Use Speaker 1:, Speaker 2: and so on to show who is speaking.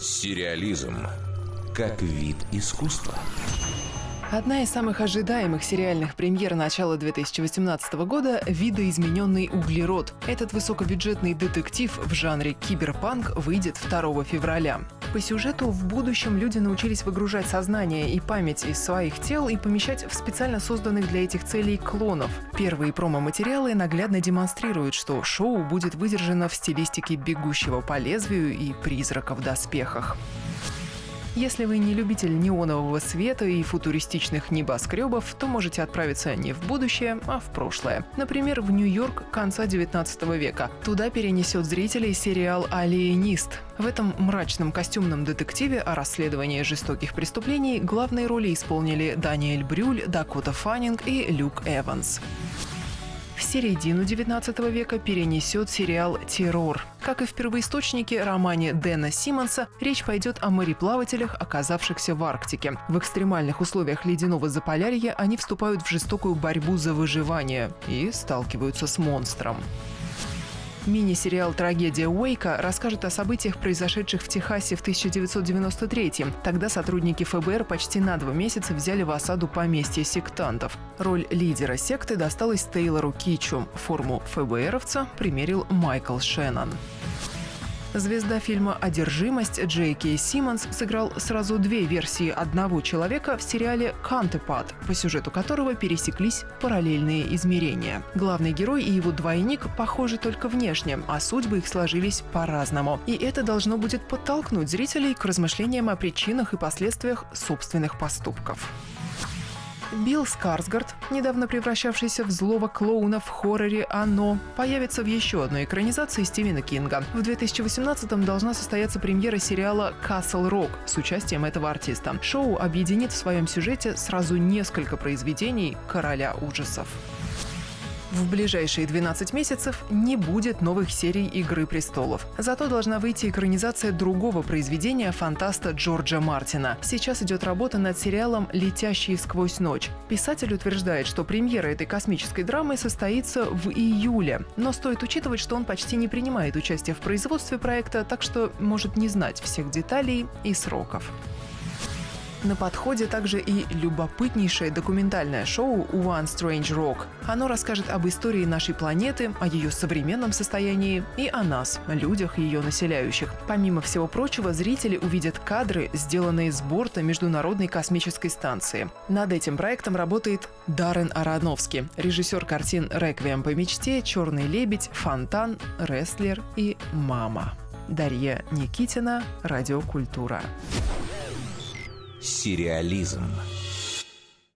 Speaker 1: Сериализм как вид искусства.
Speaker 2: Одна из самых ожидаемых сериальных премьер начала 2018 года – «Видоизмененный углерод». Этот высокобюджетный детектив в жанре киберпанк выйдет 2 февраля. По сюжету в будущем люди научились выгружать сознание и память из своих тел и помещать в специально созданных для этих целей клонов. Первые промо-материалы наглядно демонстрируют, что шоу будет выдержано в стилистике бегущего по лезвию и призрака в доспехах. Если вы не любитель неонового света и футуристичных небоскребов, то можете отправиться не в будущее, а в прошлое. Например, в Нью-Йорк конца 19 века. Туда перенесет зрителей сериал «Алиенист». В этом мрачном костюмном детективе о расследовании жестоких преступлений главные роли исполнили Даниэль Брюль, Дакота Фаннинг и Люк Эванс в середину 19 века перенесет сериал «Террор». Как и в первоисточнике романе Дэна Симмонса, речь пойдет о мореплавателях, оказавшихся в Арктике. В экстремальных условиях ледяного заполярья они вступают в жестокую борьбу за выживание и сталкиваются с монстром. Мини-сериал «Трагедия Уэйка» расскажет о событиях, произошедших в Техасе в 1993-м. Тогда сотрудники ФБР почти на два месяца взяли в осаду поместье сектантов. Роль лидера секты досталась Тейлору Кичу. Форму ФБРовца примерил Майкл Шеннон. Звезда фильма «Одержимость» Джей Кей Симмонс сыграл сразу две версии одного человека в сериале «Кантепад», по сюжету которого пересеклись параллельные измерения. Главный герой и его двойник похожи только внешне, а судьбы их сложились по-разному. И это должно будет подтолкнуть зрителей к размышлениям о причинах и последствиях собственных поступков. Билл Скарсгард, недавно превращавшийся в злого клоуна в хорроре «Оно», появится в еще одной экранизации Стивена Кинга. В 2018-м должна состояться премьера сериала «Касл Рок» с участием этого артиста. Шоу объединит в своем сюжете сразу несколько произведений «Короля ужасов». В ближайшие 12 месяцев не будет новых серий «Игры престолов». Зато должна выйти экранизация другого произведения фантаста Джорджа Мартина. Сейчас идет работа над сериалом «Летящие сквозь ночь». Писатель утверждает, что премьера этой космической драмы состоится в июле. Но стоит учитывать, что он почти не принимает участие в производстве проекта, так что может не знать всех деталей и сроков. На подходе также и любопытнейшее документальное шоу «One Strange Rock». Оно расскажет об истории нашей планеты, о ее современном состоянии и о нас, людях ее населяющих. Помимо всего прочего, зрители увидят кадры, сделанные с борта Международной космической станции. Над этим проектом работает Даррен Аронофский, режиссер картин «Реквием по мечте», «Черный лебедь», «Фонтан», «Рестлер» и «Мама». Дарья Никитина, Радиокультура
Speaker 1: сериализм.